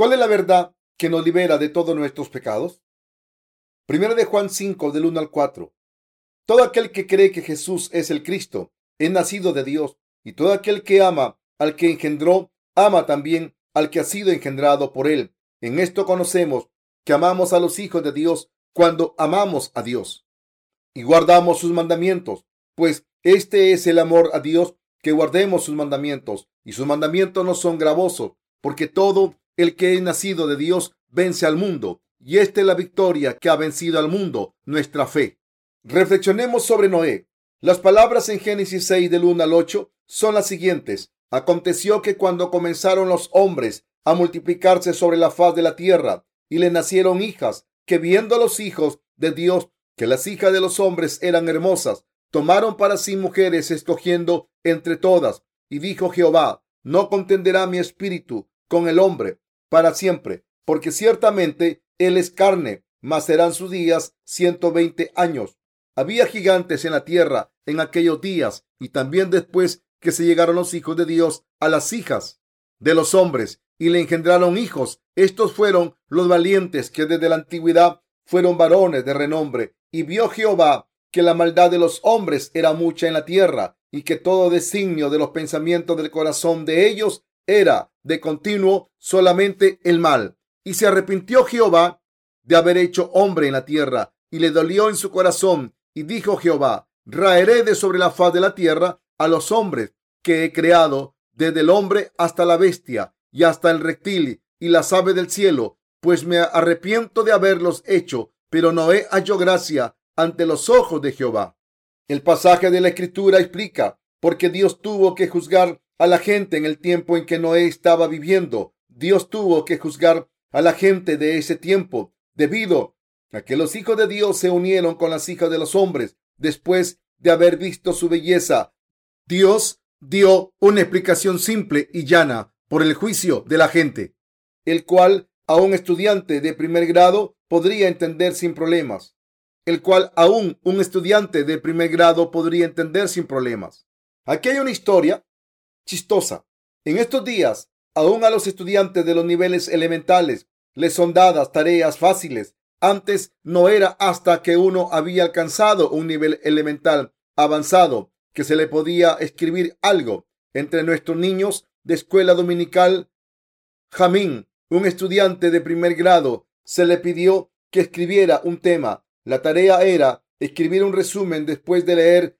¿Cuál es la verdad que nos libera de todos nuestros pecados? Primero de Juan 5, del 1 al 4. Todo aquel que cree que Jesús es el Cristo es nacido de Dios, y todo aquel que ama al que engendró, ama también al que ha sido engendrado por él. En esto conocemos que amamos a los hijos de Dios cuando amamos a Dios y guardamos sus mandamientos, pues este es el amor a Dios, que guardemos sus mandamientos, y sus mandamientos no son gravosos, porque todo el que es nacido de Dios vence al mundo, y esta es la victoria que ha vencido al mundo, nuestra fe. Reflexionemos sobre Noé. Las palabras en Génesis 6 del 1 al 8 son las siguientes. Aconteció que cuando comenzaron los hombres a multiplicarse sobre la faz de la tierra y le nacieron hijas, que viendo a los hijos de Dios que las hijas de los hombres eran hermosas, tomaron para sí mujeres escogiendo entre todas. Y dijo Jehová, no contenderá mi espíritu con el hombre para siempre, porque ciertamente él es carne, mas serán sus días ciento veinte años. Había gigantes en la tierra en aquellos días y también después que se llegaron los hijos de Dios a las hijas de los hombres y le engendraron hijos. Estos fueron los valientes que desde la antigüedad fueron varones de renombre. Y vio Jehová que la maldad de los hombres era mucha en la tierra y que todo designio de los pensamientos del corazón de ellos era de continuo solamente el mal. Y se arrepintió Jehová de haber hecho hombre en la tierra, y le dolió en su corazón. Y dijo Jehová, raeré de sobre la faz de la tierra a los hombres que he creado, desde el hombre hasta la bestia, y hasta el reptil y las aves del cielo, pues me arrepiento de haberlos hecho. Pero Noé halló gracia ante los ojos de Jehová. El pasaje de la escritura explica porque Dios tuvo que juzgar a la gente en el tiempo en que Noé estaba viviendo. Dios tuvo que juzgar a la gente de ese tiempo debido a que los hijos de Dios se unieron con las hijas de los hombres después de haber visto su belleza. Dios dio una explicación simple y llana por el juicio de la gente, el cual a un estudiante de primer grado podría entender sin problemas, el cual aún un estudiante de primer grado podría entender sin problemas. Aquí hay una historia chistosa. En estos días Aún a los estudiantes de los niveles elementales les son dadas tareas fáciles. Antes no era hasta que uno había alcanzado un nivel elemental avanzado que se le podía escribir algo. Entre nuestros niños de escuela dominical, Jamín, un estudiante de primer grado, se le pidió que escribiera un tema. La tarea era escribir un resumen después de leer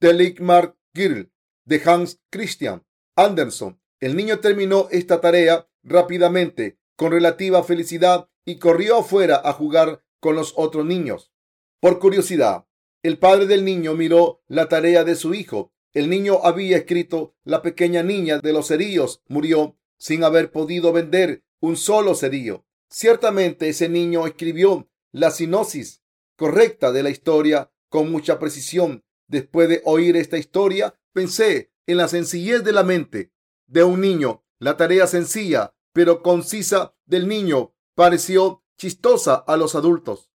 The Ligmar Girl de Hans Christian Andersen el niño terminó esta tarea rápidamente, con relativa felicidad, y corrió afuera a jugar con los otros niños. Por curiosidad, el padre del niño miró la tarea de su hijo. El niño había escrito La pequeña niña de los cerillos murió sin haber podido vender un solo cerillo. Ciertamente ese niño escribió la sinosis correcta de la historia con mucha precisión. Después de oír esta historia, pensé en la sencillez de la mente de un niño. La tarea sencilla pero concisa del niño pareció chistosa a los adultos.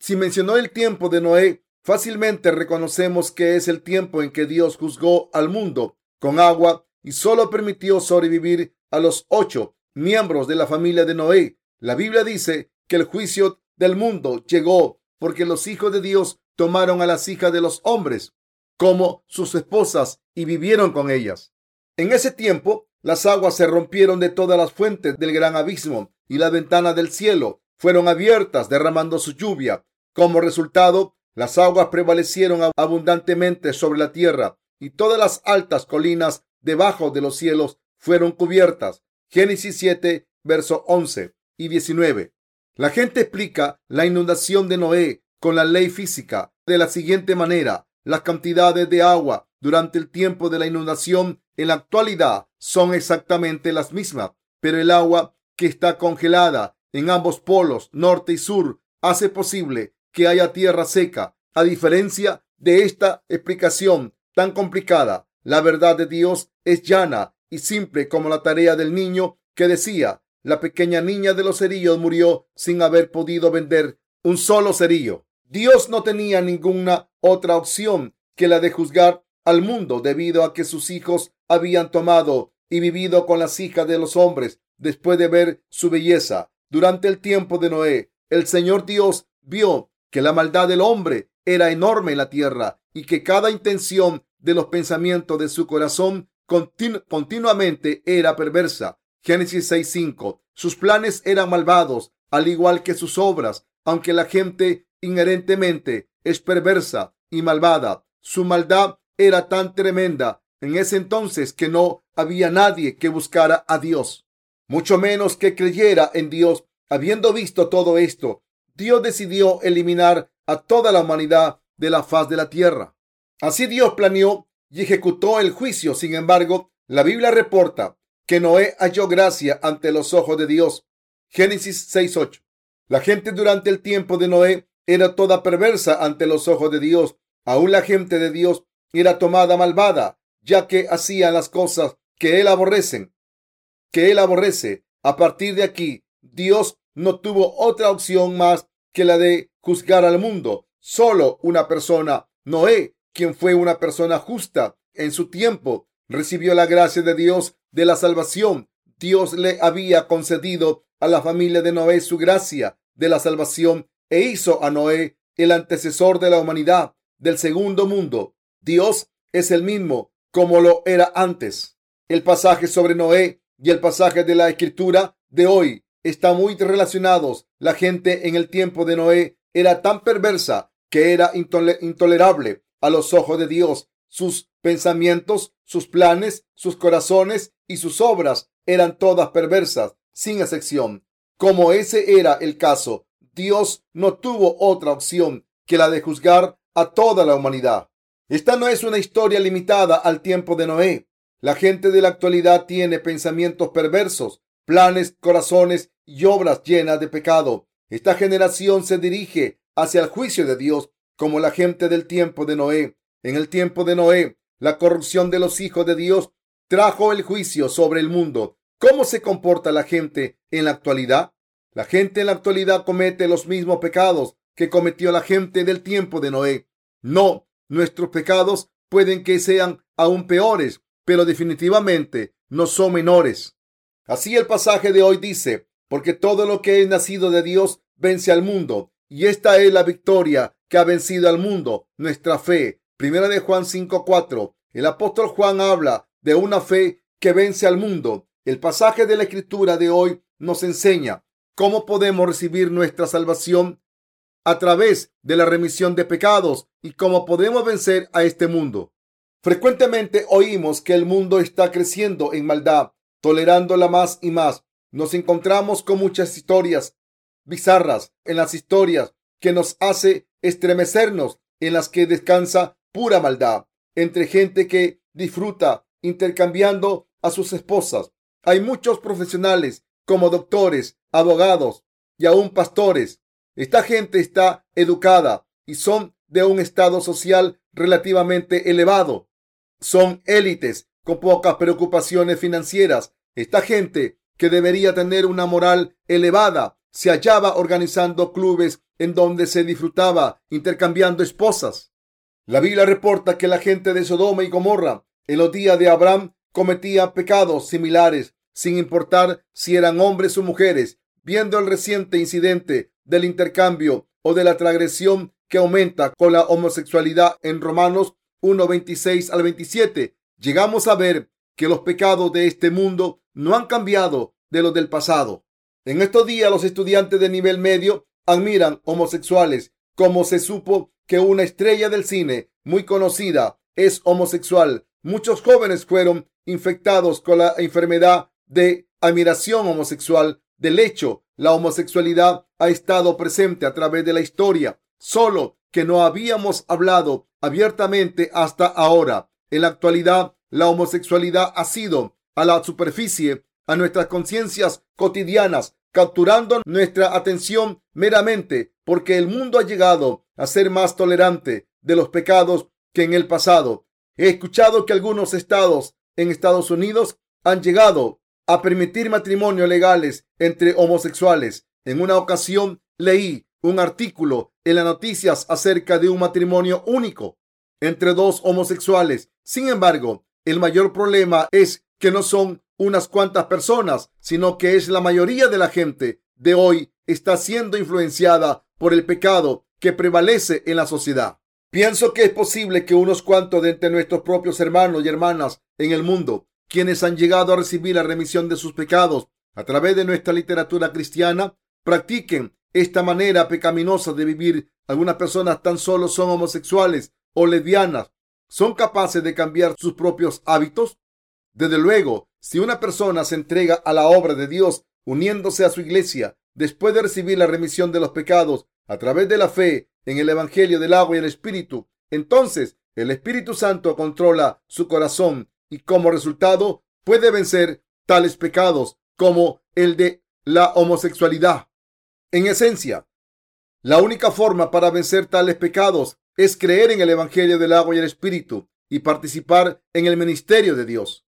Si mencionó el tiempo de Noé, fácilmente reconocemos que es el tiempo en que Dios juzgó al mundo con agua y solo permitió sobrevivir a los ocho miembros de la familia de Noé. La Biblia dice que el juicio del mundo llegó porque los hijos de Dios tomaron a las hijas de los hombres como sus esposas y vivieron con ellas. En ese tiempo, las aguas se rompieron de todas las fuentes del gran abismo y las ventanas del cielo fueron abiertas derramando su lluvia. Como resultado, las aguas prevalecieron abundantemente sobre la tierra y todas las altas colinas debajo de los cielos fueron cubiertas. Génesis 7, verso 11 y 19. La gente explica la inundación de Noé con la ley física de la siguiente manera. Las cantidades de agua durante el tiempo de la inundación en la actualidad son exactamente las mismas, pero el agua que está congelada en ambos polos, norte y sur, hace posible que haya tierra seca. A diferencia de esta explicación tan complicada, la verdad de Dios es llana y simple como la tarea del niño que decía, la pequeña niña de los cerillos murió sin haber podido vender un solo cerillo. Dios no tenía ninguna otra opción que la de juzgar al mundo debido a que sus hijos habían tomado y vivido con las hijas de los hombres después de ver su belleza. Durante el tiempo de Noé, el Señor Dios vio que la maldad del hombre era enorme en la tierra y que cada intención de los pensamientos de su corazón continuamente era perversa. Génesis 6.5. Sus planes eran malvados, al igual que sus obras, aunque la gente inherentemente es perversa y malvada. Su maldad era tan tremenda en ese entonces que no había nadie que buscara a Dios, mucho menos que creyera en Dios. Habiendo visto todo esto, Dios decidió eliminar a toda la humanidad de la faz de la tierra. Así Dios planeó y ejecutó el juicio. Sin embargo, la Biblia reporta que Noé halló gracia ante los ojos de Dios. Génesis 6.8. La gente durante el tiempo de Noé era toda perversa ante los ojos de Dios. Aún la gente de Dios era tomada malvada, ya que hacían las cosas que él aborrecen, que él aborrece. A partir de aquí, Dios no tuvo otra opción más que la de juzgar al mundo. Solo una persona, Noé, quien fue una persona justa en su tiempo, recibió la gracia de Dios de la salvación. Dios le había concedido a la familia de Noé su gracia de la salvación e hizo a Noé el antecesor de la humanidad del segundo mundo. Dios es el mismo como lo era antes. El pasaje sobre Noé y el pasaje de la escritura de hoy están muy relacionados. La gente en el tiempo de Noé era tan perversa que era intolerable a los ojos de Dios. Sus pensamientos, sus planes, sus corazones y sus obras eran todas perversas, sin excepción. Como ese era el caso, Dios no tuvo otra opción que la de juzgar a toda la humanidad. Esta no es una historia limitada al tiempo de Noé. La gente de la actualidad tiene pensamientos perversos, planes, corazones y obras llenas de pecado. Esta generación se dirige hacia el juicio de Dios como la gente del tiempo de Noé. En el tiempo de Noé, la corrupción de los hijos de Dios trajo el juicio sobre el mundo. ¿Cómo se comporta la gente en la actualidad? La gente en la actualidad comete los mismos pecados que cometió la gente del tiempo de Noé. No, nuestros pecados pueden que sean aún peores, pero definitivamente no son menores. Así el pasaje de hoy dice, porque todo lo que es nacido de Dios vence al mundo, y esta es la victoria que ha vencido al mundo, nuestra fe. Primera de Juan 5:4. El apóstol Juan habla de una fe que vence al mundo. El pasaje de la escritura de hoy nos enseña cómo podemos recibir nuestra salvación a través de la remisión de pecados y cómo podemos vencer a este mundo. Frecuentemente oímos que el mundo está creciendo en maldad, tolerándola más y más. Nos encontramos con muchas historias bizarras en las historias que nos hace estremecernos, en las que descansa pura maldad, entre gente que disfruta intercambiando a sus esposas. Hay muchos profesionales como doctores, abogados y aún pastores. Esta gente está educada y son de un estado social relativamente elevado. Son élites con pocas preocupaciones financieras. Esta gente que debería tener una moral elevada se hallaba organizando clubes en donde se disfrutaba intercambiando esposas. La Biblia reporta que la gente de Sodoma y Gomorra en los días de Abraham cometía pecados similares sin importar si eran hombres o mujeres. Viendo el reciente incidente del intercambio o de la transgresión que aumenta con la homosexualidad en Romanos 1, 26 al 27, llegamos a ver que los pecados de este mundo no han cambiado de los del pasado. En estos días los estudiantes de nivel medio admiran homosexuales, como se supo que una estrella del cine muy conocida es homosexual. Muchos jóvenes fueron infectados con la enfermedad de admiración homosexual. Del hecho, la homosexualidad ha estado presente a través de la historia, solo que no habíamos hablado abiertamente hasta ahora. En la actualidad, la homosexualidad ha sido a la superficie, a nuestras conciencias cotidianas, capturando nuestra atención meramente porque el mundo ha llegado a ser más tolerante de los pecados que en el pasado. He escuchado que algunos estados en Estados Unidos han llegado a permitir matrimonios legales entre homosexuales. En una ocasión leí un artículo en las noticias acerca de un matrimonio único entre dos homosexuales. Sin embargo, el mayor problema es que no son unas cuantas personas, sino que es la mayoría de la gente de hoy está siendo influenciada por el pecado que prevalece en la sociedad. Pienso que es posible que unos cuantos de entre nuestros propios hermanos y hermanas en el mundo, quienes han llegado a recibir la remisión de sus pecados a través de nuestra literatura cristiana, practiquen esta manera pecaminosa de vivir. Algunas personas tan solo son homosexuales o lesbianas. ¿Son capaces de cambiar sus propios hábitos? Desde luego, si una persona se entrega a la obra de Dios uniéndose a su iglesia después de recibir la remisión de los pecados a través de la fe en el Evangelio del agua y el Espíritu, entonces el Espíritu Santo controla su corazón y como resultado puede vencer tales pecados como el de la homosexualidad. En esencia, la única forma para vencer tales pecados es creer en el Evangelio del agua y el Espíritu y participar en el ministerio de Dios.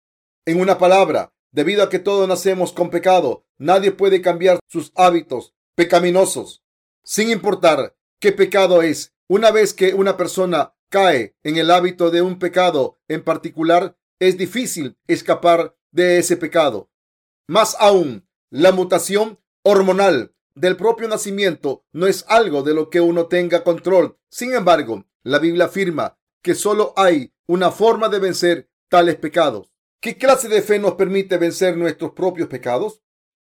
En una palabra, debido a que todos nacemos con pecado, nadie puede cambiar sus hábitos pecaminosos, sin importar qué pecado es. Una vez que una persona cae en el hábito de un pecado en particular, es difícil escapar de ese pecado. Más aún, la mutación hormonal del propio nacimiento no es algo de lo que uno tenga control. Sin embargo, la Biblia afirma que solo hay una forma de vencer tales pecados. ¿Qué clase de fe nos permite vencer nuestros propios pecados?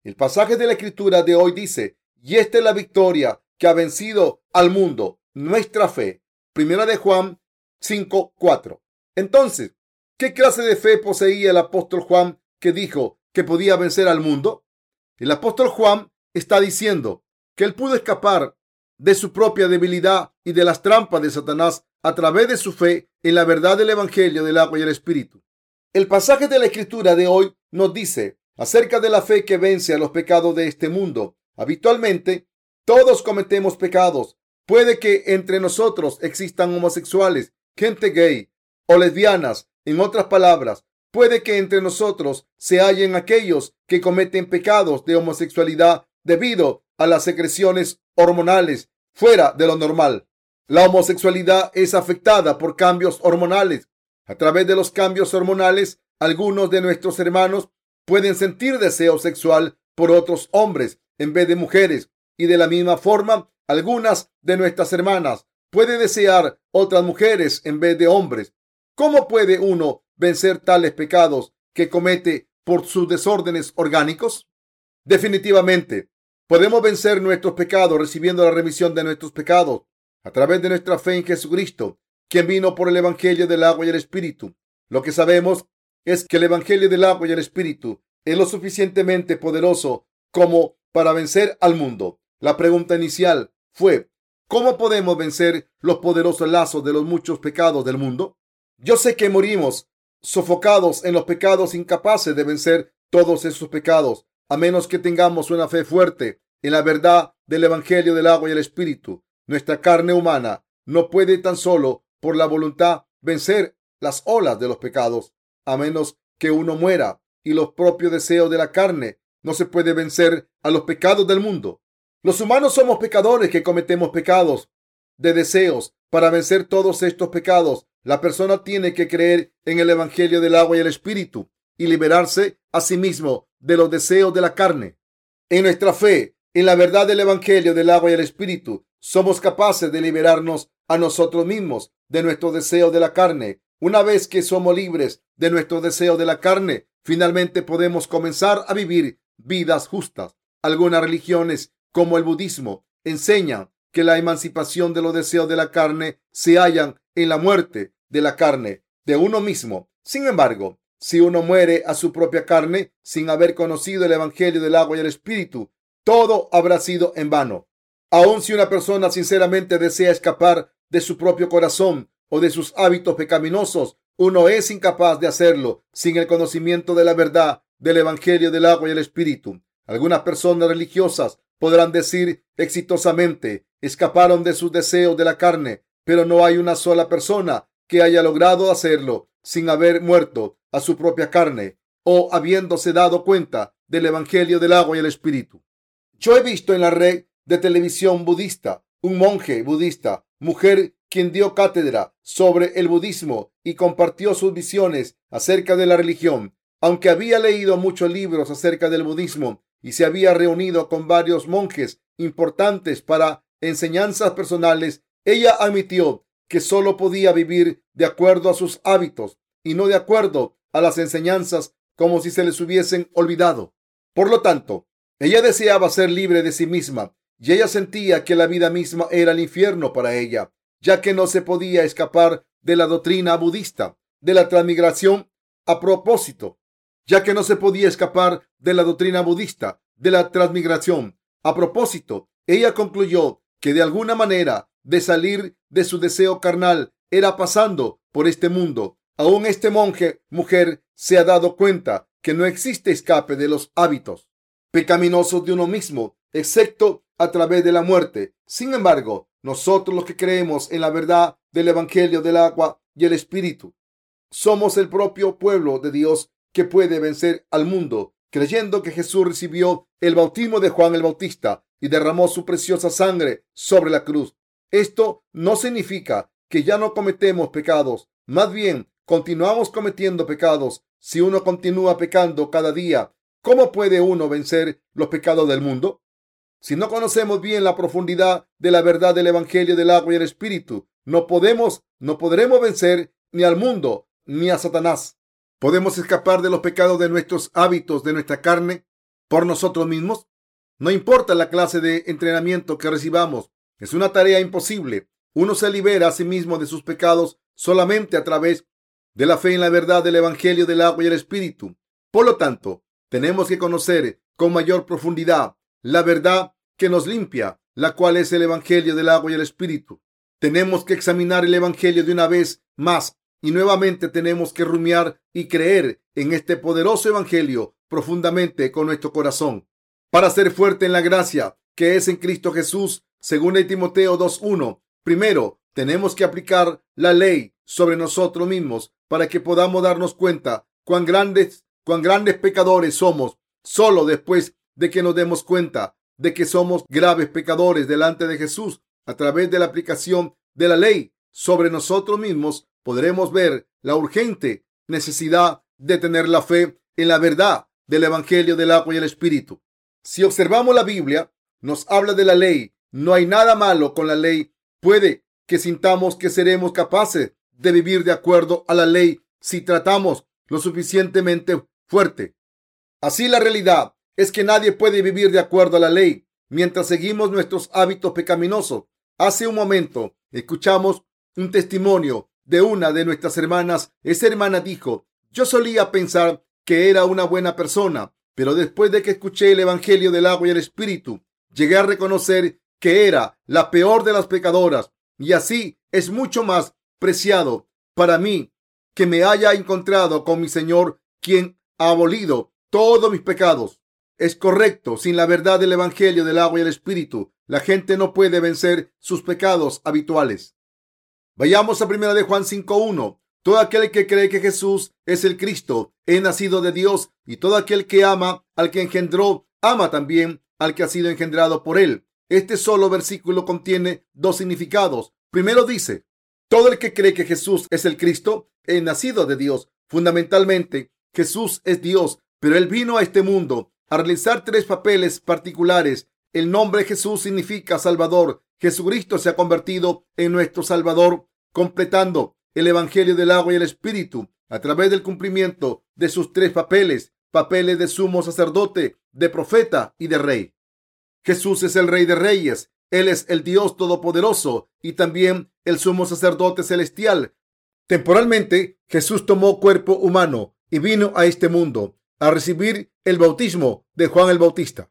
El pasaje de la escritura de hoy dice, y esta es la victoria que ha vencido al mundo, nuestra fe. Primera de Juan 5:4. Entonces, ¿qué clase de fe poseía el apóstol Juan que dijo que podía vencer al mundo? El apóstol Juan está diciendo que él pudo escapar de su propia debilidad y de las trampas de Satanás a través de su fe en la verdad del Evangelio del agua y el Espíritu. El pasaje de la Escritura de hoy nos dice acerca de la fe que vence a los pecados de este mundo. Habitualmente, todos cometemos pecados. Puede que entre nosotros existan homosexuales, gente gay o lesbianas. En otras palabras, Puede que entre nosotros se hallen aquellos que cometen pecados de homosexualidad debido a las secreciones hormonales fuera de lo normal. La homosexualidad es afectada por cambios hormonales. A través de los cambios hormonales, algunos de nuestros hermanos pueden sentir deseo sexual por otros hombres en vez de mujeres. Y de la misma forma, algunas de nuestras hermanas pueden desear otras mujeres en vez de hombres. ¿Cómo puede uno vencer tales pecados que comete por sus desórdenes orgánicos? Definitivamente, podemos vencer nuestros pecados recibiendo la remisión de nuestros pecados a través de nuestra fe en Jesucristo, quien vino por el Evangelio del agua y el Espíritu. Lo que sabemos es que el Evangelio del agua y el Espíritu es lo suficientemente poderoso como para vencer al mundo. La pregunta inicial fue, ¿cómo podemos vencer los poderosos lazos de los muchos pecados del mundo? Yo sé que morimos sofocados en los pecados, incapaces de vencer todos esos pecados, a menos que tengamos una fe fuerte en la verdad del Evangelio del agua y el Espíritu. Nuestra carne humana no puede tan solo por la voluntad vencer las olas de los pecados, a menos que uno muera y los propios deseos de la carne no se puede vencer a los pecados del mundo. Los humanos somos pecadores que cometemos pecados de deseos. Para vencer todos estos pecados la persona tiene que creer en el Evangelio del agua y el Espíritu y liberarse a sí mismo de los deseos de la carne. En nuestra fe, en la verdad del Evangelio del agua y el Espíritu, somos capaces de liberarnos a nosotros mismos de nuestros deseos de la carne. Una vez que somos libres de nuestros deseos de la carne, finalmente podemos comenzar a vivir vidas justas. Algunas religiones, como el budismo, enseñan que la emancipación de los deseos de la carne se hallan en la muerte de la carne de uno mismo. Sin embargo, si uno muere a su propia carne sin haber conocido el Evangelio del agua y el Espíritu, todo habrá sido en vano. Aun si una persona sinceramente desea escapar de su propio corazón o de sus hábitos pecaminosos, uno es incapaz de hacerlo sin el conocimiento de la verdad del Evangelio del agua y el Espíritu. Algunas personas religiosas podrán decir exitosamente, escaparon de sus deseos de la carne, pero no hay una sola persona que haya logrado hacerlo sin haber muerto a su propia carne o habiéndose dado cuenta del Evangelio del agua y el Espíritu. Yo he visto en la red de televisión budista un monje budista, mujer quien dio cátedra sobre el budismo y compartió sus visiones acerca de la religión. Aunque había leído muchos libros acerca del budismo y se había reunido con varios monjes importantes para enseñanzas personales, ella admitió que solo podía vivir de acuerdo a sus hábitos y no de acuerdo a las enseñanzas como si se les hubiesen olvidado. Por lo tanto, ella deseaba ser libre de sí misma y ella sentía que la vida misma era el infierno para ella, ya que no se podía escapar de la doctrina budista, de la transmigración a propósito, ya que no se podía escapar de la doctrina budista, de la transmigración. A propósito, ella concluyó que de alguna manera de salir de su deseo carnal era pasando por este mundo. Aún este monje, mujer, se ha dado cuenta que no existe escape de los hábitos pecaminosos de uno mismo, excepto a través de la muerte. Sin embargo, nosotros los que creemos en la verdad del Evangelio del agua y el Espíritu, somos el propio pueblo de Dios que puede vencer al mundo, creyendo que Jesús recibió el bautismo de Juan el Bautista y derramó su preciosa sangre sobre la cruz. Esto no significa que ya no cometemos pecados, más bien continuamos cometiendo pecados. Si uno continúa pecando cada día, ¿cómo puede uno vencer los pecados del mundo? Si no conocemos bien la profundidad de la verdad del Evangelio del agua y el Espíritu, no podemos, no podremos vencer ni al mundo ni a Satanás. ¿Podemos escapar de los pecados de nuestros hábitos, de nuestra carne, por nosotros mismos? No importa la clase de entrenamiento que recibamos, es una tarea imposible. Uno se libera a sí mismo de sus pecados solamente a través de la fe en la verdad del Evangelio del agua y el Espíritu. Por lo tanto, tenemos que conocer con mayor profundidad la verdad que nos limpia, la cual es el Evangelio del agua y el Espíritu. Tenemos que examinar el Evangelio de una vez más y nuevamente tenemos que rumiar y creer en este poderoso Evangelio profundamente con nuestro corazón. Para ser fuerte en la gracia que es en Cristo Jesús, según el Timoteo 2.1, primero tenemos que aplicar la ley sobre nosotros mismos para que podamos darnos cuenta cuán grandes, cuán grandes pecadores somos. Solo después de que nos demos cuenta de que somos graves pecadores delante de Jesús a través de la aplicación de la ley sobre nosotros mismos, podremos ver la urgente necesidad de tener la fe en la verdad del Evangelio del agua y el Espíritu. Si observamos la Biblia, nos habla de la ley. No hay nada malo con la ley. Puede que sintamos que seremos capaces de vivir de acuerdo a la ley si tratamos lo suficientemente fuerte. Así la realidad es que nadie puede vivir de acuerdo a la ley mientras seguimos nuestros hábitos pecaminosos. Hace un momento escuchamos un testimonio de una de nuestras hermanas. Esa hermana dijo, yo solía pensar que era una buena persona, pero después de que escuché el Evangelio del agua y el Espíritu, llegué a reconocer que era la peor de las pecadoras y así es mucho más preciado para mí que me haya encontrado con mi Señor, quien ha abolido todos mis pecados. Es correcto, sin la verdad del Evangelio del agua y el Espíritu, la gente no puede vencer sus pecados habituales. Vayamos a primera de Juan 5.1. Todo aquel que cree que Jesús es el Cristo es nacido de Dios y todo aquel que ama al que engendró, ama también al que ha sido engendrado por él. Este solo versículo contiene dos significados. Primero dice, todo el que cree que Jesús es el Cristo es nacido de Dios. Fundamentalmente, Jesús es Dios, pero él vino a este mundo a realizar tres papeles particulares. El nombre Jesús significa Salvador. Jesucristo se ha convertido en nuestro Salvador, completando el Evangelio del agua y el Espíritu a través del cumplimiento de sus tres papeles, papeles de sumo sacerdote, de profeta y de rey. Jesús es el Rey de Reyes, Él es el Dios Todopoderoso y también el sumo sacerdote celestial. Temporalmente, Jesús tomó cuerpo humano y vino a este mundo a recibir el bautismo de Juan el Bautista.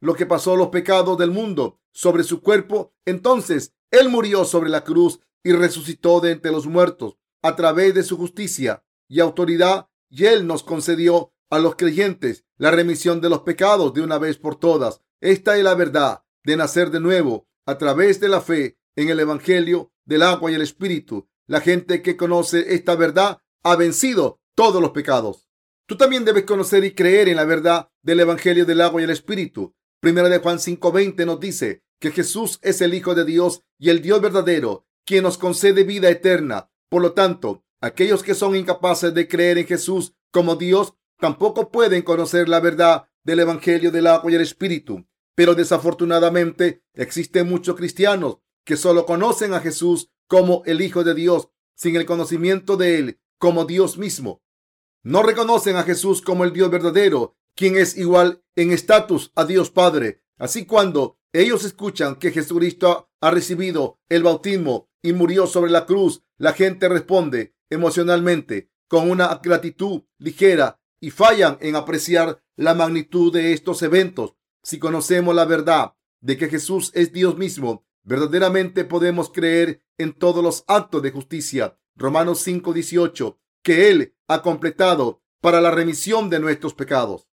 Lo que pasó los pecados del mundo sobre su cuerpo, entonces Él murió sobre la cruz y resucitó de entre los muertos a través de su justicia y autoridad, y Él nos concedió a los creyentes la remisión de los pecados de una vez por todas. Esta es la verdad de nacer de nuevo a través de la fe en el Evangelio del agua y el Espíritu. La gente que conoce esta verdad ha vencido todos los pecados. Tú también debes conocer y creer en la verdad del Evangelio del agua y el Espíritu. Primera de Juan 5:20 nos dice que Jesús es el Hijo de Dios y el Dios verdadero quien nos concede vida eterna. Por lo tanto, aquellos que son incapaces de creer en Jesús como Dios tampoco pueden conocer la verdad del Evangelio del agua y el Espíritu. Pero desafortunadamente existen muchos cristianos que solo conocen a Jesús como el Hijo de Dios sin el conocimiento de Él como Dios mismo. No reconocen a Jesús como el Dios verdadero, quien es igual en estatus a Dios Padre. Así cuando ellos escuchan que Jesucristo ha recibido el bautismo y murió sobre la cruz, la gente responde emocionalmente con una gratitud ligera y fallan en apreciar la magnitud de estos eventos. Si conocemos la verdad de que Jesús es Dios mismo, verdaderamente podemos creer en todos los actos de justicia. Romanos 5:18, que Él ha completado para la remisión de nuestros pecados.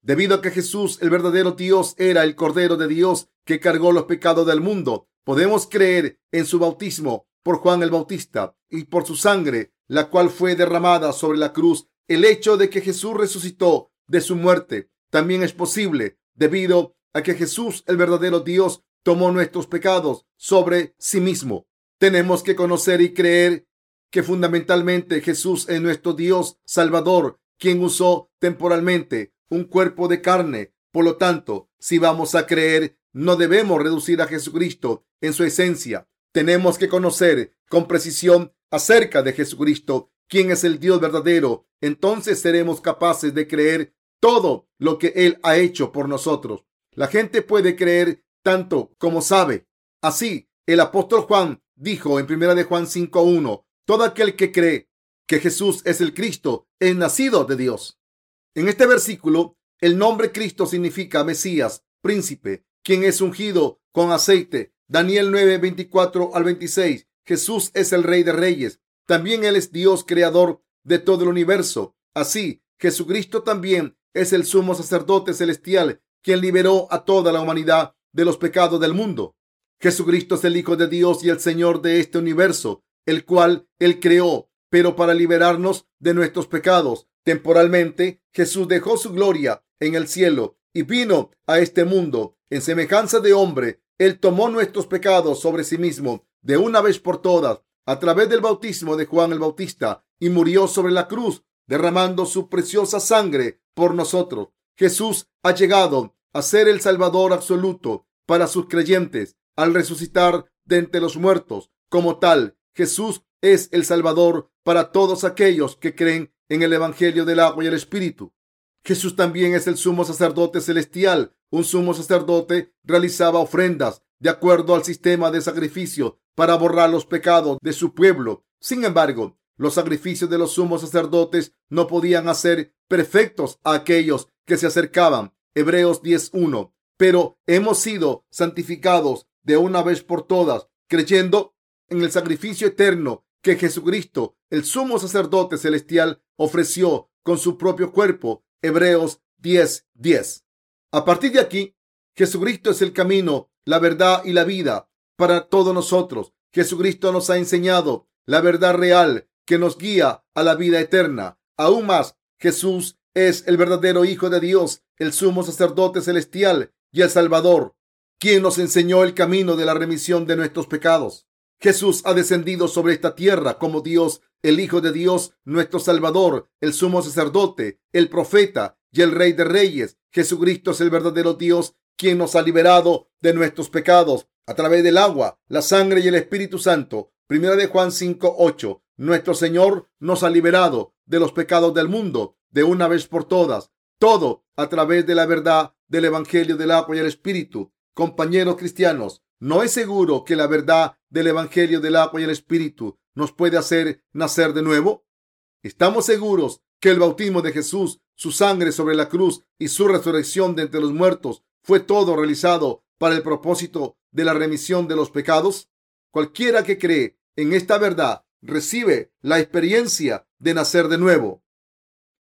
Debido a que Jesús, el verdadero Dios, era el Cordero de Dios que cargó los pecados del mundo, podemos creer en su bautismo por Juan el Bautista y por su sangre, la cual fue derramada sobre la cruz. El hecho de que Jesús resucitó de su muerte también es posible debido a que Jesús, el verdadero Dios, tomó nuestros pecados sobre sí mismo. Tenemos que conocer y creer que fundamentalmente Jesús es nuestro Dios Salvador, quien usó temporalmente un cuerpo de carne. Por lo tanto, si vamos a creer, no debemos reducir a Jesucristo en su esencia. Tenemos que conocer con precisión acerca de Jesucristo, quien es el Dios verdadero. Entonces seremos capaces de creer todo lo que Él ha hecho por nosotros. La gente puede creer tanto como sabe. Así, el apóstol Juan dijo en 1 de Juan 5.1, todo aquel que cree que Jesús es el Cristo es nacido de Dios. En este versículo, el nombre Cristo significa Mesías, príncipe, quien es ungido con aceite. Daniel 9, 24 al 26. Jesús es el Rey de Reyes. También Él es Dios creador de todo el universo. Así, Jesucristo también es el sumo sacerdote celestial, quien liberó a toda la humanidad de los pecados del mundo. Jesucristo es el Hijo de Dios y el Señor de este universo, el cual Él creó, pero para liberarnos de nuestros pecados. Temporalmente, Jesús dejó su gloria en el cielo y vino a este mundo en semejanza de hombre. Él tomó nuestros pecados sobre sí mismo de una vez por todas a través del bautismo de Juan el Bautista y murió sobre la cruz derramando su preciosa sangre por nosotros. Jesús ha llegado a ser el Salvador absoluto para sus creyentes al resucitar de entre los muertos. Como tal, Jesús es el Salvador para todos aquellos que creen en el Evangelio del agua y el Espíritu. Jesús también es el sumo sacerdote celestial. Un sumo sacerdote realizaba ofrendas de acuerdo al sistema de sacrificio para borrar los pecados de su pueblo. Sin embargo, los sacrificios de los sumos sacerdotes no podían hacer perfectos a aquellos que se acercaban. Hebreos 10.1. Pero hemos sido santificados de una vez por todas, creyendo en el sacrificio eterno que Jesucristo, el sumo sacerdote celestial, ofreció con su propio cuerpo. Hebreos 10:10. 10. A partir de aquí, Jesucristo es el camino, la verdad y la vida para todos nosotros. Jesucristo nos ha enseñado la verdad real que nos guía a la vida eterna. Aún más, Jesús es el verdadero Hijo de Dios, el sumo sacerdote celestial y el Salvador, quien nos enseñó el camino de la remisión de nuestros pecados. Jesús ha descendido sobre esta tierra como Dios, el Hijo de Dios, nuestro Salvador, el sumo sacerdote, el profeta y el Rey de Reyes. Jesucristo es el verdadero Dios, quien nos ha liberado de nuestros pecados a través del agua, la sangre y el Espíritu Santo. Primera de Juan 5, 8. Nuestro Señor nos ha liberado de los pecados del mundo de una vez por todas. Todo a través de la verdad del Evangelio del agua y el Espíritu. Compañeros cristianos, ¿no es seguro que la verdad del Evangelio del agua y el Espíritu nos puede hacer nacer de nuevo? ¿Estamos seguros que el bautismo de Jesús, su sangre sobre la cruz y su resurrección de entre los muertos fue todo realizado para el propósito de la remisión de los pecados? Cualquiera que cree en esta verdad recibe la experiencia de nacer de nuevo,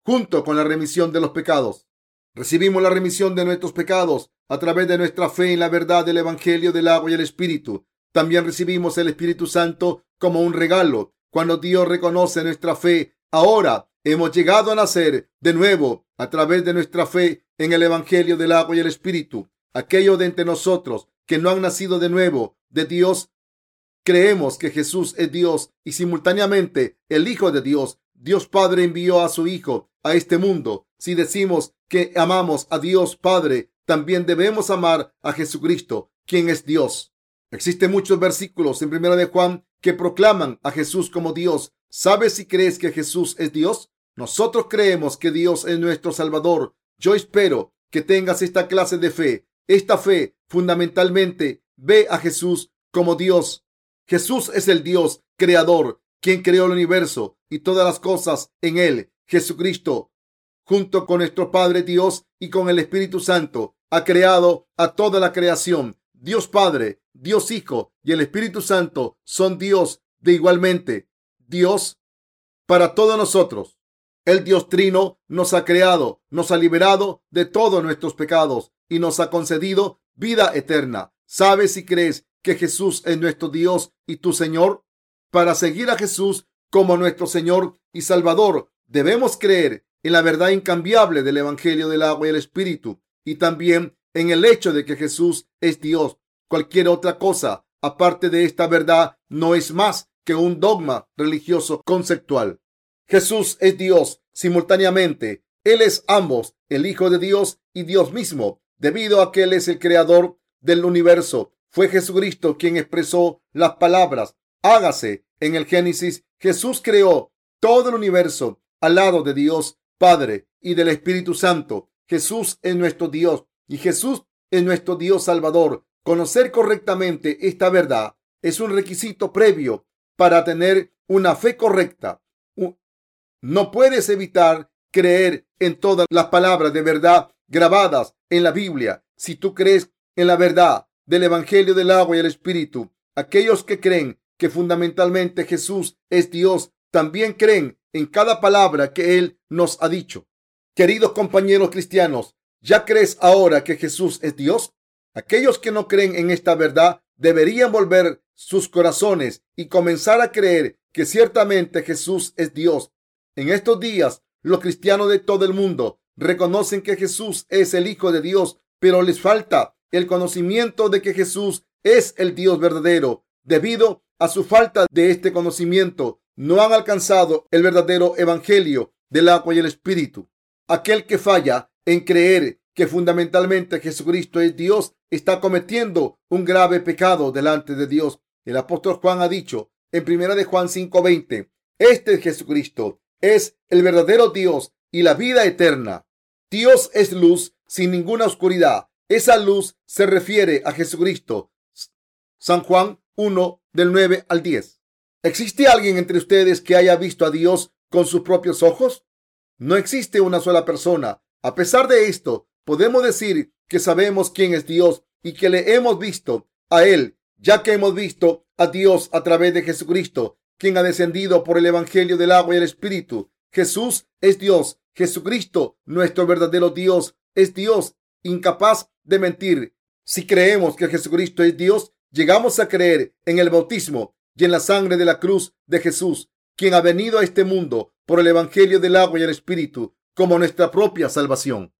junto con la remisión de los pecados. Recibimos la remisión de nuestros pecados a través de nuestra fe en la verdad del Evangelio del agua y el Espíritu. También recibimos el Espíritu Santo como un regalo. Cuando Dios reconoce nuestra fe, ahora hemos llegado a nacer de nuevo a través de nuestra fe en el Evangelio del agua y el Espíritu. Aquellos de entre nosotros que no han nacido de nuevo de Dios, creemos que Jesús es Dios y simultáneamente el Hijo de Dios. Dios Padre envió a su Hijo a este mundo. Si decimos que amamos a Dios Padre, también debemos amar a Jesucristo, quien es Dios. Existen muchos versículos en Primera de Juan que proclaman a Jesús como Dios. ¿Sabes si crees que Jesús es Dios? Nosotros creemos que Dios es nuestro Salvador. Yo espero que tengas esta clase de fe. Esta fe fundamentalmente ve a Jesús como Dios. Jesús es el Dios creador, quien creó el universo y todas las cosas en él. Jesucristo, junto con nuestro Padre Dios y con el Espíritu Santo, ha creado a toda la creación. Dios Padre, Dios Hijo y el Espíritu Santo son Dios de igualmente. Dios para todos nosotros. El Dios Trino nos ha creado, nos ha liberado de todos nuestros pecados y nos ha concedido vida eterna. ¿Sabes y crees que Jesús es nuestro Dios y tu Señor? Para seguir a Jesús como nuestro Señor y Salvador, debemos creer en la verdad incambiable del Evangelio del agua y el Espíritu y también en el hecho de que Jesús es Dios. Cualquier otra cosa aparte de esta verdad no es más que un dogma religioso conceptual. Jesús es Dios simultáneamente. Él es ambos, el Hijo de Dios y Dios mismo, debido a que Él es el creador del universo. Fue Jesucristo quien expresó las palabras, hágase en el Génesis. Jesús creó todo el universo al lado de Dios Padre y del Espíritu Santo. Jesús es nuestro Dios y Jesús es nuestro Dios Salvador. Conocer correctamente esta verdad es un requisito previo para tener una fe correcta. No puedes evitar creer en todas las palabras de verdad grabadas en la Biblia. Si tú crees en la verdad del Evangelio del agua y el Espíritu, aquellos que creen que fundamentalmente Jesús es Dios, también creen en cada palabra que Él nos ha dicho. Queridos compañeros cristianos, ¿ya crees ahora que Jesús es Dios? Aquellos que no creen en esta verdad deberían volver sus corazones y comenzar a creer que ciertamente Jesús es Dios en estos días, los cristianos de todo el mundo reconocen que Jesús es el Hijo de Dios, pero les falta el conocimiento de que Jesús es el Dios verdadero. Debido a su falta de este conocimiento, no han alcanzado el verdadero evangelio del agua y el espíritu. Aquel que falla en creer que fundamentalmente Jesucristo es Dios está cometiendo un grave pecado delante de Dios. El apóstol Juan ha dicho en primera de Juan 5:20, este es Jesucristo, es el verdadero Dios y la vida eterna. Dios es luz sin ninguna oscuridad. Esa luz se refiere a Jesucristo. San Juan 1 del 9 al 10. ¿Existe alguien entre ustedes que haya visto a Dios con sus propios ojos? No existe una sola persona. A pesar de esto, podemos decir que sabemos quién es Dios y que le hemos visto a Él, ya que hemos visto a Dios a través de Jesucristo, quien ha descendido por el Evangelio del agua y el Espíritu. Jesús es Dios. Jesucristo, nuestro verdadero Dios, es Dios, incapaz de mentir. Si creemos que Jesucristo es Dios, llegamos a creer en el bautismo y en la sangre de la cruz de Jesús, quien ha venido a este mundo por el Evangelio del agua y el Espíritu como nuestra propia salvación.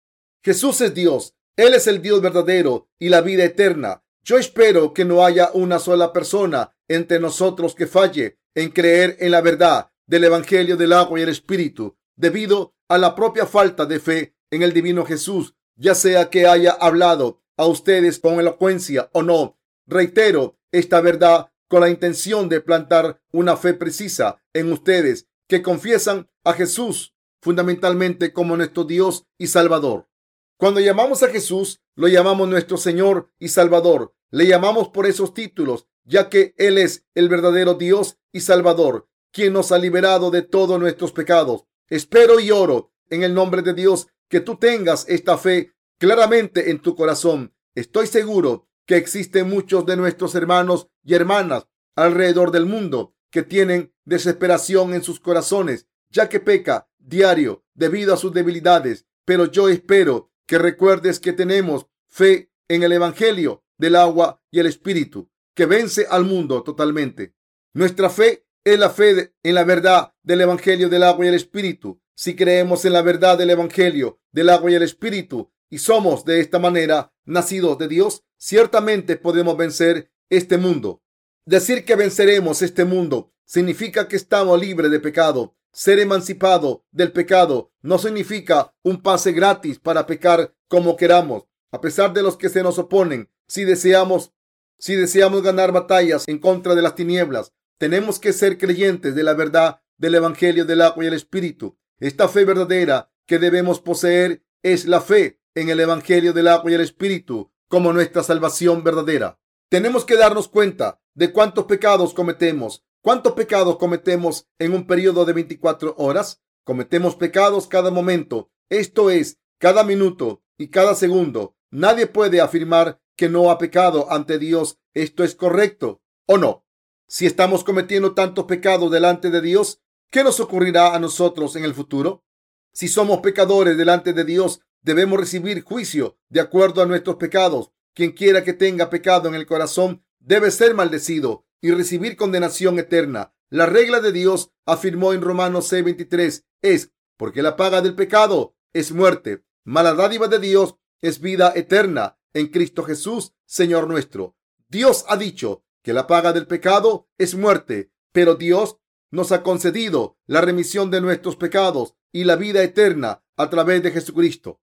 Jesús es Dios. Él es el Dios verdadero y la vida eterna. Yo espero que no haya una sola persona entre nosotros que falle en creer en la verdad del Evangelio del agua y el Espíritu, debido a la propia falta de fe en el divino Jesús, ya sea que haya hablado a ustedes con elocuencia o no. Reitero esta verdad con la intención de plantar una fe precisa en ustedes que confiesan a Jesús fundamentalmente como nuestro Dios y Salvador. Cuando llamamos a Jesús, lo llamamos nuestro Señor y Salvador. Le llamamos por esos títulos ya que Él es el verdadero Dios y Salvador, quien nos ha liberado de todos nuestros pecados. Espero y oro en el nombre de Dios que tú tengas esta fe claramente en tu corazón. Estoy seguro que existen muchos de nuestros hermanos y hermanas alrededor del mundo que tienen desesperación en sus corazones, ya que peca diario debido a sus debilidades. Pero yo espero que recuerdes que tenemos fe en el Evangelio del agua y el Espíritu que vence al mundo totalmente. Nuestra fe es la fe en la verdad del Evangelio del agua y el Espíritu. Si creemos en la verdad del Evangelio del agua y el Espíritu y somos de esta manera nacidos de Dios, ciertamente podemos vencer este mundo. Decir que venceremos este mundo significa que estamos libres de pecado. Ser emancipado del pecado no significa un pase gratis para pecar como queramos, a pesar de los que se nos oponen. Si deseamos, si deseamos ganar batallas en contra de las tinieblas, tenemos que ser creyentes de la verdad del Evangelio del agua y el Espíritu. Esta fe verdadera que debemos poseer es la fe en el Evangelio del agua y el Espíritu como nuestra salvación verdadera. Tenemos que darnos cuenta de cuántos pecados cometemos. ¿Cuántos pecados cometemos en un periodo de 24 horas? Cometemos pecados cada momento, esto es, cada minuto y cada segundo. Nadie puede afirmar que no ha pecado ante Dios. ¿Esto es correcto o no? Si estamos cometiendo tantos pecados delante de Dios, ¿qué nos ocurrirá a nosotros en el futuro? Si somos pecadores delante de Dios, debemos recibir juicio de acuerdo a nuestros pecados. Quien quiera que tenga pecado en el corazón debe ser maldecido y recibir condenación eterna. La regla de Dios afirmó en Romanos 6:23 es porque la paga del pecado es muerte, mala dádiva de Dios es vida eterna en Cristo Jesús, Señor nuestro. Dios ha dicho que la paga del pecado es muerte, pero Dios nos ha concedido la remisión de nuestros pecados y la vida eterna a través de Jesucristo.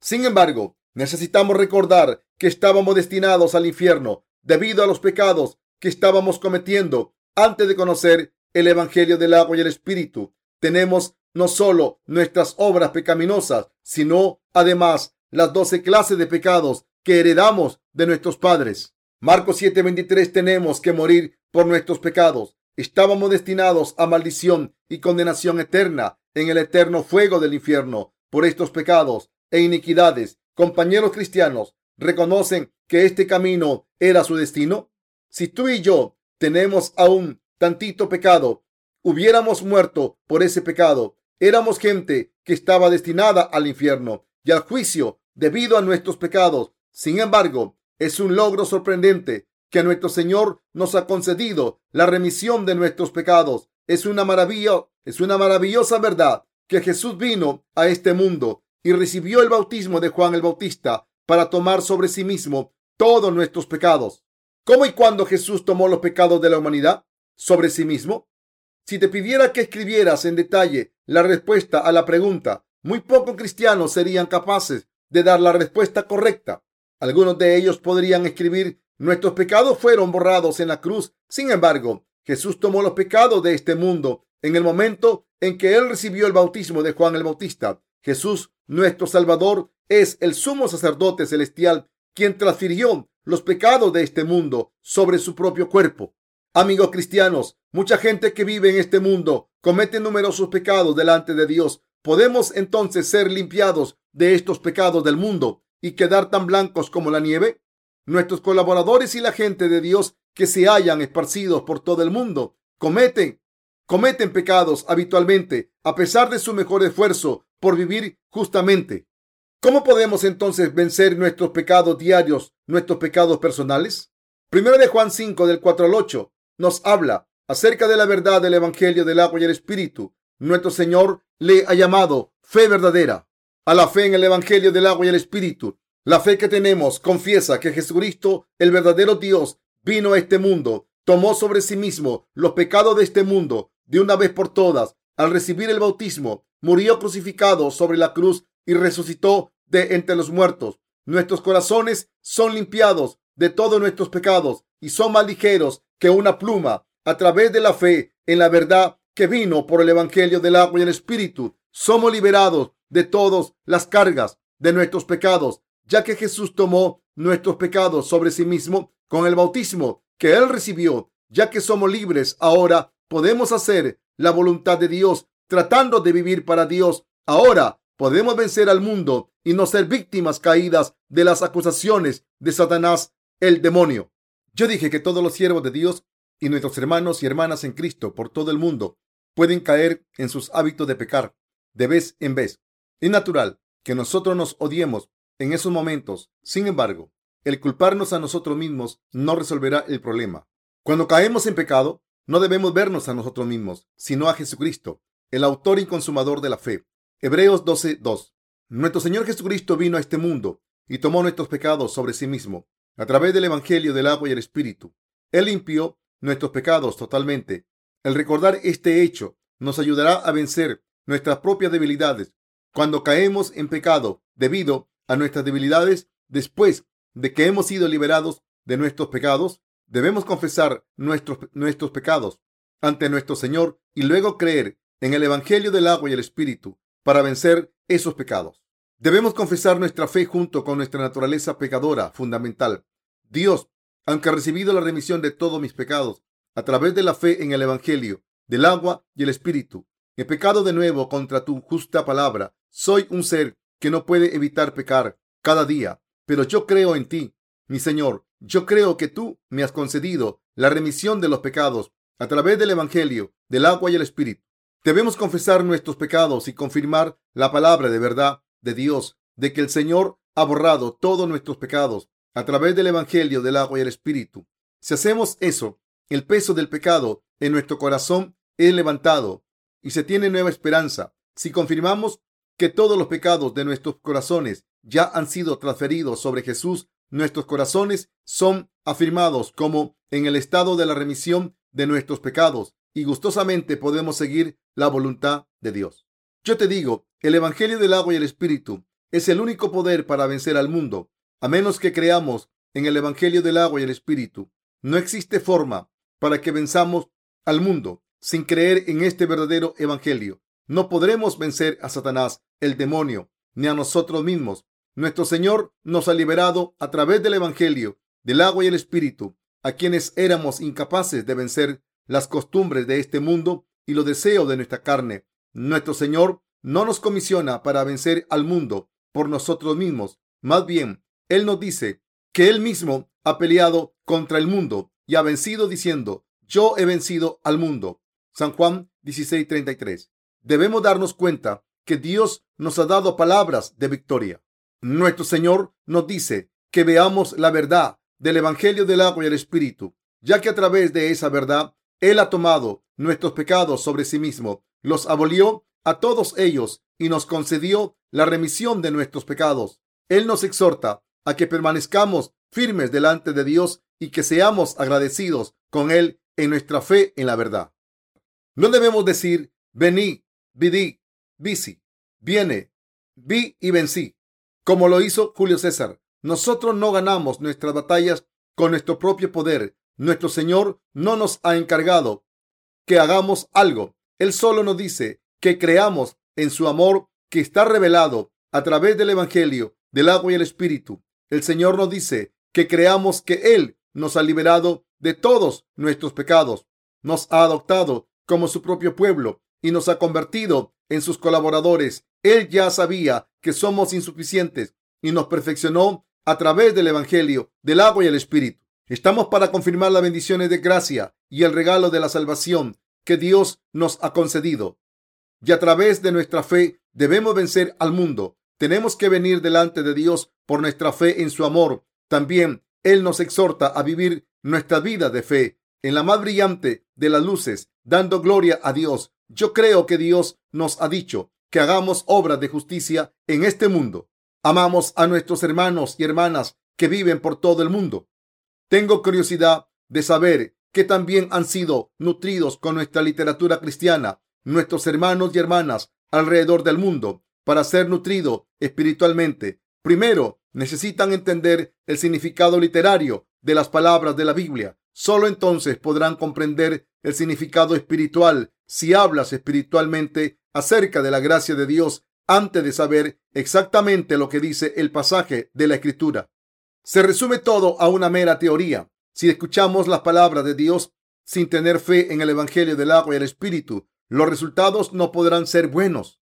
Sin embargo, necesitamos recordar que estábamos destinados al infierno debido a los pecados que estábamos cometiendo antes de conocer el Evangelio del agua y el Espíritu. Tenemos no solo nuestras obras pecaminosas, sino además las doce clases de pecados que heredamos de nuestros padres. Marcos 7:23 tenemos que morir por nuestros pecados. Estábamos destinados a maldición y condenación eterna en el eterno fuego del infierno por estos pecados e iniquidades. Compañeros cristianos, ¿reconocen que este camino era su destino? Si tú y yo tenemos aún tantito pecado, hubiéramos muerto por ese pecado. Éramos gente que estaba destinada al infierno y al juicio debido a nuestros pecados. Sin embargo, es un logro sorprendente que nuestro Señor nos ha concedido la remisión de nuestros pecados. Es una maravilla, es una maravillosa verdad que Jesús vino a este mundo y recibió el bautismo de Juan el Bautista para tomar sobre sí mismo todos nuestros pecados. ¿Cómo y cuándo Jesús tomó los pecados de la humanidad sobre sí mismo? Si te pidiera que escribieras en detalle la respuesta a la pregunta, muy pocos cristianos serían capaces de dar la respuesta correcta. Algunos de ellos podrían escribir nuestros pecados fueron borrados en la cruz. Sin embargo, Jesús tomó los pecados de este mundo en el momento en que él recibió el bautismo de Juan el Bautista. Jesús, nuestro Salvador, es el sumo sacerdote celestial quien transfirió los pecados de este mundo sobre su propio cuerpo. Amigos cristianos, mucha gente que vive en este mundo comete numerosos pecados delante de Dios. ¿Podemos entonces ser limpiados de estos pecados del mundo y quedar tan blancos como la nieve? Nuestros colaboradores y la gente de Dios que se hayan esparcidos por todo el mundo cometen cometen pecados habitualmente a pesar de su mejor esfuerzo por vivir justamente. ¿Cómo podemos entonces vencer nuestros pecados diarios, nuestros pecados personales? Primero de Juan 5 del 4 al 8 nos habla acerca de la verdad del Evangelio del agua y el Espíritu. Nuestro Señor le ha llamado fe verdadera a la fe en el Evangelio del agua y el Espíritu. La fe que tenemos confiesa que Jesucristo, el verdadero Dios, vino a este mundo, tomó sobre sí mismo los pecados de este mundo de una vez por todas. Al recibir el bautismo, murió crucificado sobre la cruz y resucitó de entre los muertos. Nuestros corazones son limpiados de todos nuestros pecados y son más ligeros que una pluma a través de la fe en la verdad que vino por el Evangelio del agua y el Espíritu. Somos liberados de todas las cargas de nuestros pecados, ya que Jesús tomó nuestros pecados sobre sí mismo con el bautismo que él recibió, ya que somos libres ahora podemos hacer la voluntad de Dios tratando de vivir para Dios. Ahora podemos vencer al mundo y no ser víctimas caídas de las acusaciones de Satanás, el demonio. Yo dije que todos los siervos de Dios y nuestros hermanos y hermanas en Cristo por todo el mundo pueden caer en sus hábitos de pecar de vez en vez. Es natural que nosotros nos odiemos en esos momentos. Sin embargo, el culparnos a nosotros mismos no resolverá el problema. Cuando caemos en pecado, no debemos vernos a nosotros mismos, sino a Jesucristo, el autor y consumador de la fe. Hebreos 12:2. Nuestro Señor Jesucristo vino a este mundo y tomó nuestros pecados sobre sí mismo a través del Evangelio del agua y el Espíritu. Él limpió nuestros pecados totalmente. El recordar este hecho nos ayudará a vencer nuestras propias debilidades. Cuando caemos en pecado debido a nuestras debilidades, después de que hemos sido liberados de nuestros pecados, debemos confesar nuestros, nuestros pecados ante nuestro Señor y luego creer en el Evangelio del agua y el Espíritu para vencer esos pecados. Debemos confesar nuestra fe junto con nuestra naturaleza pecadora fundamental. Dios, aunque ha recibido la remisión de todos mis pecados a través de la fe en el Evangelio, del agua y el Espíritu, he pecado de nuevo contra tu justa palabra. Soy un ser que no puede evitar pecar cada día, pero yo creo en ti, mi Señor. Yo creo que tú me has concedido la remisión de los pecados a través del Evangelio, del agua y el Espíritu. Debemos confesar nuestros pecados y confirmar la palabra de verdad de Dios, de que el Señor ha borrado todos nuestros pecados a través del Evangelio, del agua y el Espíritu. Si hacemos eso, el peso del pecado en nuestro corazón es levantado y se tiene nueva esperanza. Si confirmamos que todos los pecados de nuestros corazones ya han sido transferidos sobre Jesús, nuestros corazones son afirmados como en el estado de la remisión de nuestros pecados y gustosamente podemos seguir la voluntad de Dios. Yo te digo, el Evangelio del agua y el Espíritu es el único poder para vencer al mundo. A menos que creamos en el Evangelio del agua y el Espíritu, no existe forma para que venzamos al mundo sin creer en este verdadero Evangelio. No podremos vencer a Satanás, el demonio, ni a nosotros mismos. Nuestro Señor nos ha liberado a través del Evangelio, del agua y el Espíritu, a quienes éramos incapaces de vencer las costumbres de este mundo y los deseos de nuestra carne. Nuestro Señor no nos comisiona para vencer al mundo por nosotros mismos. Más bien, Él nos dice que Él mismo ha peleado contra el mundo y ha vencido diciendo, yo he vencido al mundo. San Juan 16:33. Debemos darnos cuenta que Dios nos ha dado palabras de victoria. Nuestro Señor nos dice que veamos la verdad del Evangelio del agua y el Espíritu, ya que a través de esa verdad Él ha tomado nuestros pecados sobre sí mismo, los abolió a todos ellos y nos concedió la remisión de nuestros pecados. Él nos exhorta a que permanezcamos firmes delante de Dios y que seamos agradecidos con Él en nuestra fe en la verdad. No debemos decir, vení, vidí, visi, viene, vi y vencí, como lo hizo Julio César. Nosotros no ganamos nuestras batallas con nuestro propio poder. Nuestro Señor no nos ha encargado que hagamos algo. Él solo nos dice que creamos en su amor que está revelado a través del Evangelio, del agua y el Espíritu. El Señor nos dice que creamos que Él nos ha liberado de todos nuestros pecados, nos ha adoptado como su propio pueblo y nos ha convertido en sus colaboradores. Él ya sabía que somos insuficientes y nos perfeccionó a través del Evangelio, del agua y el Espíritu. Estamos para confirmar las bendiciones de gracia y el regalo de la salvación que Dios nos ha concedido. Y a través de nuestra fe debemos vencer al mundo. Tenemos que venir delante de Dios por nuestra fe en su amor. También Él nos exhorta a vivir nuestra vida de fe en la más brillante de las luces, dando gloria a Dios. Yo creo que Dios nos ha dicho que hagamos obras de justicia en este mundo. Amamos a nuestros hermanos y hermanas que viven por todo el mundo. Tengo curiosidad de saber que también han sido nutridos con nuestra literatura cristiana, nuestros hermanos y hermanas alrededor del mundo, para ser nutridos espiritualmente. Primero, necesitan entender el significado literario de las palabras de la Biblia. Solo entonces podrán comprender el significado espiritual si hablas espiritualmente acerca de la gracia de Dios antes de saber exactamente lo que dice el pasaje de la escritura. Se resume todo a una mera teoría. Si escuchamos las palabras de Dios sin tener fe en el Evangelio del agua y el Espíritu, los resultados no podrán ser buenos.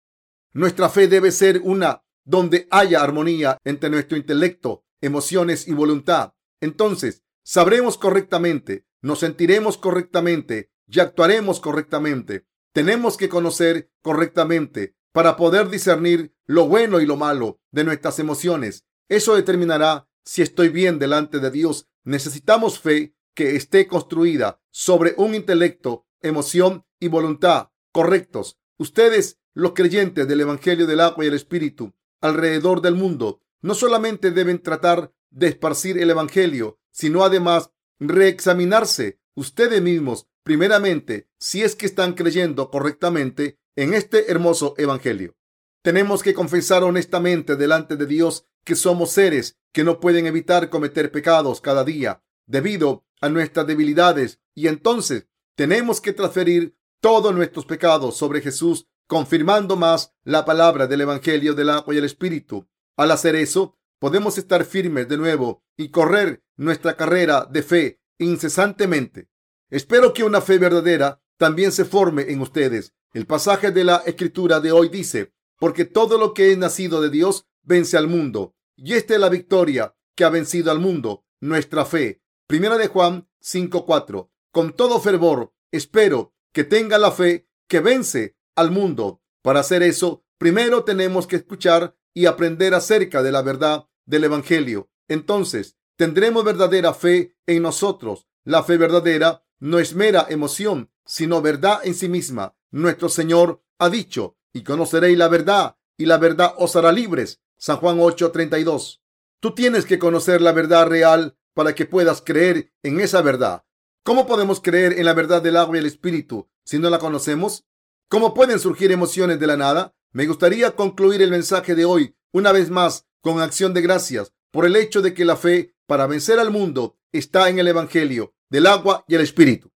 Nuestra fe debe ser una donde haya armonía entre nuestro intelecto, emociones y voluntad. Entonces, sabremos correctamente, nos sentiremos correctamente y actuaremos correctamente. Tenemos que conocer correctamente para poder discernir lo bueno y lo malo de nuestras emociones. Eso determinará si estoy bien delante de Dios. Necesitamos fe que esté construida sobre un intelecto, emoción y voluntad correctos. Ustedes, los creyentes del Evangelio del agua y el Espíritu, alrededor del mundo, no solamente deben tratar de esparcir el Evangelio, sino además reexaminarse ustedes mismos primeramente si es que están creyendo correctamente en este hermoso Evangelio. Tenemos que confesar honestamente delante de Dios que somos seres que no pueden evitar cometer pecados cada día debido a nuestras debilidades y entonces tenemos que transferir todos nuestros pecados sobre Jesús, confirmando más la palabra del Evangelio del agua y el Espíritu. Al hacer eso, podemos estar firmes de nuevo y correr nuestra carrera de fe incesantemente. Espero que una fe verdadera también se forme en ustedes. El pasaje de la escritura de hoy dice, porque todo lo que es nacido de Dios vence al mundo. Y esta es la victoria que ha vencido al mundo, nuestra fe. Primera de Juan 5:4. Con todo fervor espero que tenga la fe que vence al mundo. Para hacer eso, primero tenemos que escuchar y aprender acerca de la verdad del Evangelio. Entonces, tendremos verdadera fe en nosotros. La fe verdadera no es mera emoción, sino verdad en sí misma. Nuestro Señor ha dicho, y conoceréis la verdad, y la verdad os hará libres. San Juan 8:32. Tú tienes que conocer la verdad real para que puedas creer en esa verdad. ¿Cómo podemos creer en la verdad del agua y el espíritu si no la conocemos? ¿Cómo pueden surgir emociones de la nada? Me gustaría concluir el mensaje de hoy una vez más con acción de gracias por el hecho de que la fe para vencer al mundo está en el Evangelio del agua y el espíritu.